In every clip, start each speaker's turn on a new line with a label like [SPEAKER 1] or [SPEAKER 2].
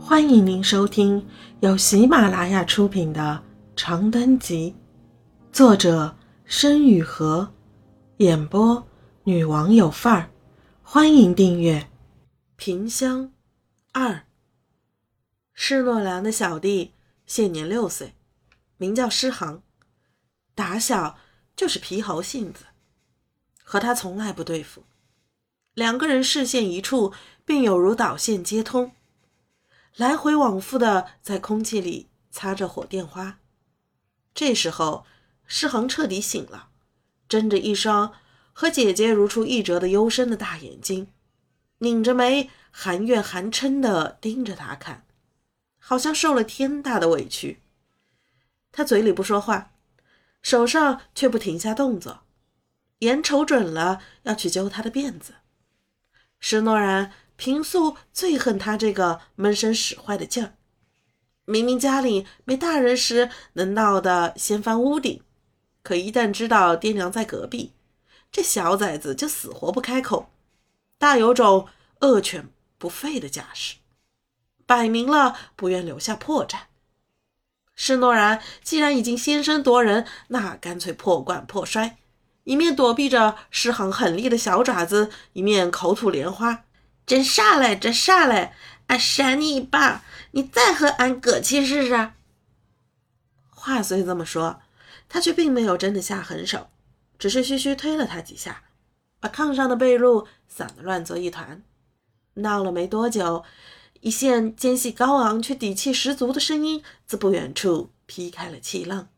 [SPEAKER 1] 欢迎您收听由喜马拉雅出品的《长灯集》，作者申雨禾，演播女王有范儿。欢迎订阅《萍乡二》。施洛良的小弟现年六岁，名叫施航，打小就是皮猴性子，和他从来不对付。两个人视线一处，便有如导线接通。来回往复的在空气里擦着火电花。这时候，诗恒彻底醒了，睁着一双和姐姐如出一辙的幽深的大眼睛，拧着眉，含怨含嗔的盯着他看，好像受了天大的委屈。他嘴里不说话，手上却不停下动作，眼瞅准了要去揪他的辫子。施诺然。平素最恨他这个闷声使坏的劲儿。明明家里没大人时能闹得掀翻屋顶，可一旦知道爹娘在隔壁，这小崽子就死活不开口，大有种恶犬不吠的架势，摆明了不愿留下破绽。施诺然既然已经先声夺人，那干脆破罐破摔，一面躲避着施行狠厉的小爪子，一面口吐莲花。真傻嘞，真傻嘞！俺扇你一把，你再和俺搁气试试。话虽这么说，他却并没有真的下狠手，只是嘘嘘推了他几下，把炕上的被褥散得乱作一团。闹了没多久，一线尖细高昂却底气十足的声音自不远处劈开了气浪，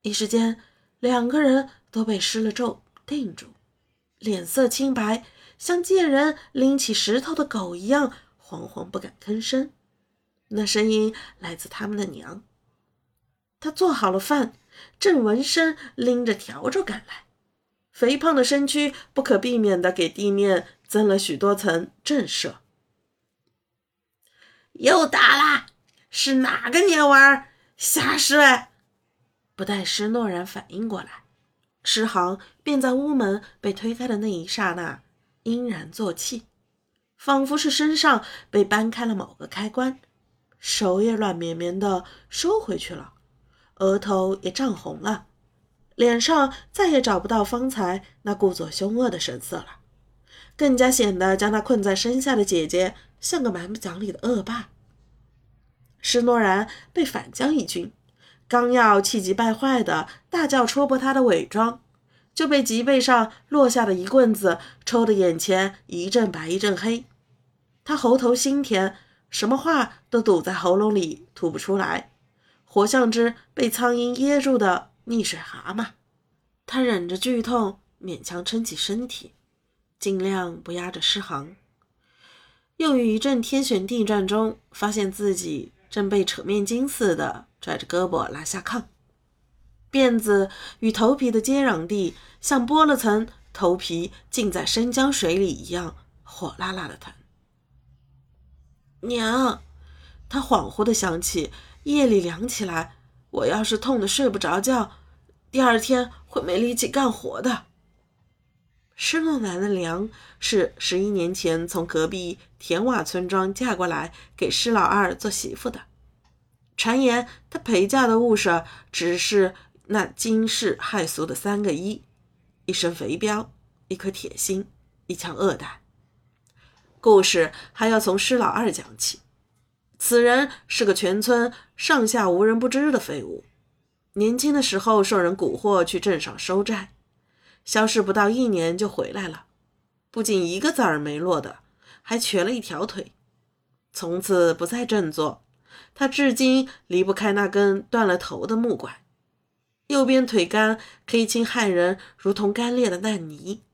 [SPEAKER 1] 一时间，两个人都被施了咒定住，脸色青白。像见人拎起石头的狗一样，惶惶不敢吭声。那声音来自他们的娘。他做好了饭，正闻声拎着笤帚赶来，肥胖的身躯不可避免地给地面增了许多层震慑。又打啦！是哪个鸟儿？瞎说！不待施诺然反应过来，施航便在屋门被推开的那一刹那。阴然作气，仿佛是身上被搬开了某个开关，手也软绵绵的收回去了，额头也涨红了，脸上再也找不到方才那故作凶恶的神色了，更加显得将他困在身下的姐姐像个蛮不讲理的恶霸。施诺然被反将一军，刚要气急败坏的大叫戳破他的伪装。就被脊背上落下的一棍子抽得眼前一阵白一阵黑，他喉头心甜，什么话都堵在喉咙里吐不出来，活像只被苍蝇噎住的溺水蛤蟆。他忍着剧痛，勉强撑起身体，尽量不压着失航。又于一阵天旋地转中，发现自己正被扯面筋似的拽着胳膊拉下炕。辫子与头皮的接壤地，像剥了层头皮浸在生姜水里一样，火辣辣的疼。娘，他恍惚的想起，夜里凉起来，我要是痛得睡不着觉，第二天会没力气干活的。施诺奶的娘是十一年前从隔壁田瓦村庄嫁过来给施老二做媳妇的，传言她陪嫁的物事只是。那惊世骇俗的三个一：一身肥膘，一颗铁心，一腔恶胆。故事还要从施老二讲起。此人是个全村上下无人不知的废物。年轻的时候受人蛊惑去镇上收债，消失不到一年就回来了。不仅一个子儿没落的，还瘸了一条腿。从此不再振作，他至今离不开那根断了头的木拐。右边腿干黑青骇人，如同干裂的烂泥。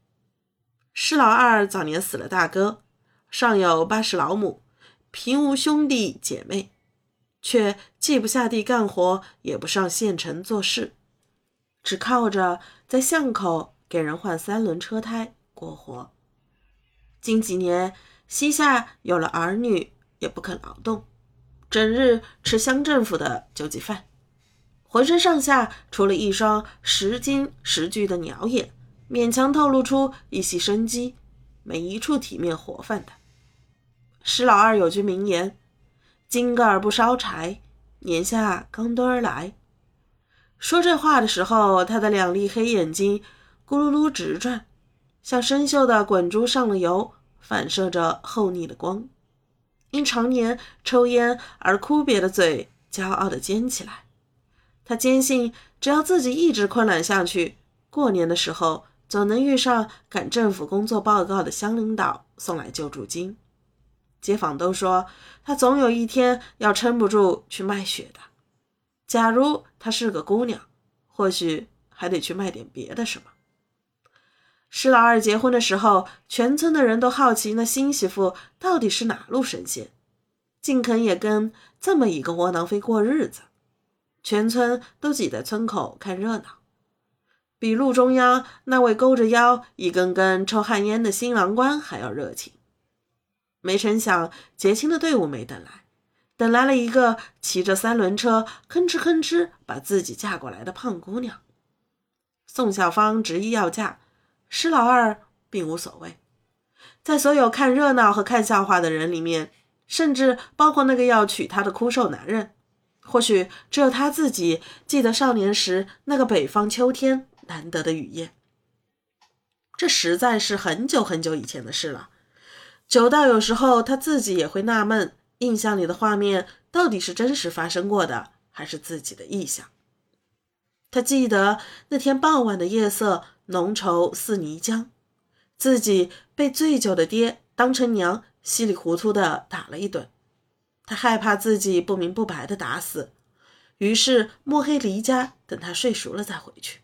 [SPEAKER 1] 施老二早年死了大哥，上有八十老母，平无兄弟姐妹，却既不下地干活，也不上县城做事，只靠着在巷口给人换三轮车胎过活。近几年膝下有了儿女，也不肯劳动，整日吃乡政府的救济饭。浑身上下除了一双十斤十具的鸟眼，勉强透露出一些生机，没一处体面活泛的。施老二有句名言：“金盖儿不烧柴，年下刚墩儿来。说这话的时候，他的两粒黑眼睛咕噜噜直转，像生锈的滚珠上了油，反射着厚腻的光。因常年抽烟而枯瘪的嘴，骄傲地尖起来。他坚信，只要自己一直困懒下去，过年的时候总能遇上赶政府工作报告的乡领导送来救助金。街坊都说，他总有一天要撑不住去卖血的。假如她是个姑娘，或许还得去卖点别的什么。施老二结婚的时候，全村的人都好奇那新媳妇到底是哪路神仙，竟肯也跟这么一个窝囊废过日子。全村都挤在村口看热闹，比路中央那位勾着腰、一根根抽旱烟的新郎官还要热情。没成想，结亲的队伍没等来。等来了一个骑着三轮车，吭哧吭哧把自己嫁过来的胖姑娘。宋小芳执意要嫁，施老二并无所谓。在所有看热闹和看笑话的人里面，甚至包括那个要娶她的枯瘦男人，或许只有他自己记得少年时那个北方秋天难得的雨夜。这实在是很久很久以前的事了，久到有时候他自己也会纳闷。印象里的画面到底是真实发生过的，还是自己的臆想？他记得那天傍晚的夜色浓稠似泥浆，自己被醉酒的爹当成娘，稀里糊涂的打了一顿。他害怕自己不明不白的打死，于是摸黑离家，等他睡熟了再回去，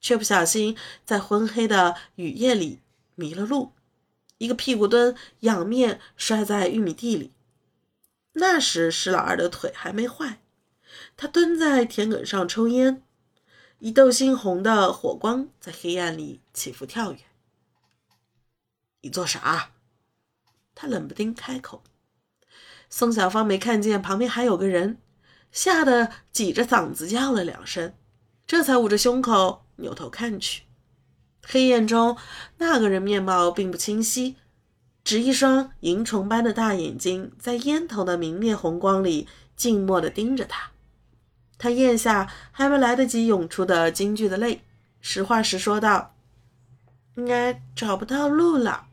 [SPEAKER 1] 却不小心在昏黑的雨夜里迷了路，一个屁股蹲，仰面摔在玉米地里。那时施老二的腿还没坏，他蹲在田埂上抽烟，一豆猩红的火光在黑暗里起伏跳跃。你做啥？他冷不丁开口。宋小芳没看见旁边还有个人，吓得挤着嗓子叫了两声，这才捂着胸口扭头看去。黑暗中，那个人面貌并不清晰。只一双萤虫般的大眼睛，在烟头的明灭红光里静默地盯着他。他咽下还没来得及涌出的惊惧的泪，实话实说道：“应该找不到路了。”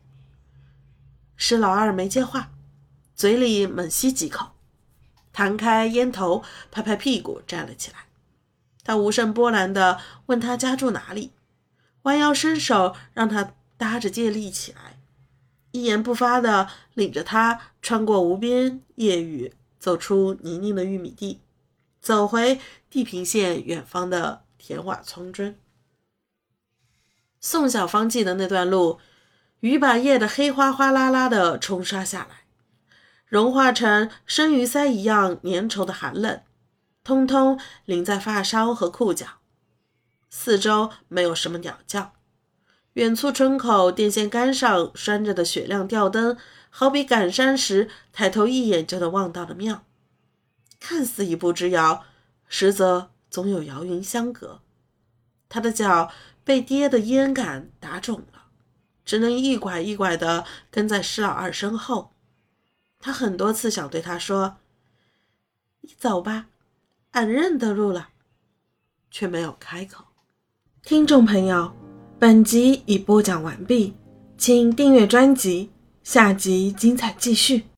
[SPEAKER 1] 施老二没接话，嘴里猛吸几口，弹开烟头，拍拍屁股站了起来。他无声波澜地问他家住哪里，弯腰伸手让他搭着借力起来。一言不发地领着他穿过无边夜雨，走出泥泞的玉米地，走回地平线远方的田瓦村庄。宋小芳记得那段路，雨把夜的黑哗哗啦啦地冲刷下来，融化成生鱼鳃一样粘稠的寒冷，通通淋在发梢和裤脚。四周没有什么鸟叫。远处村口电线杆上拴着的雪亮吊灯，好比赶山时抬头一眼就能望到的庙，看似一步之遥，实则总有遥云相隔。他的脚被爹的烟杆打肿了，只能一拐一拐地跟在施老二身后。他很多次想对他说：“你走吧，俺认得路了。”却没有开口。听众朋友。本集已播讲完毕，请订阅专辑，下集精彩继续。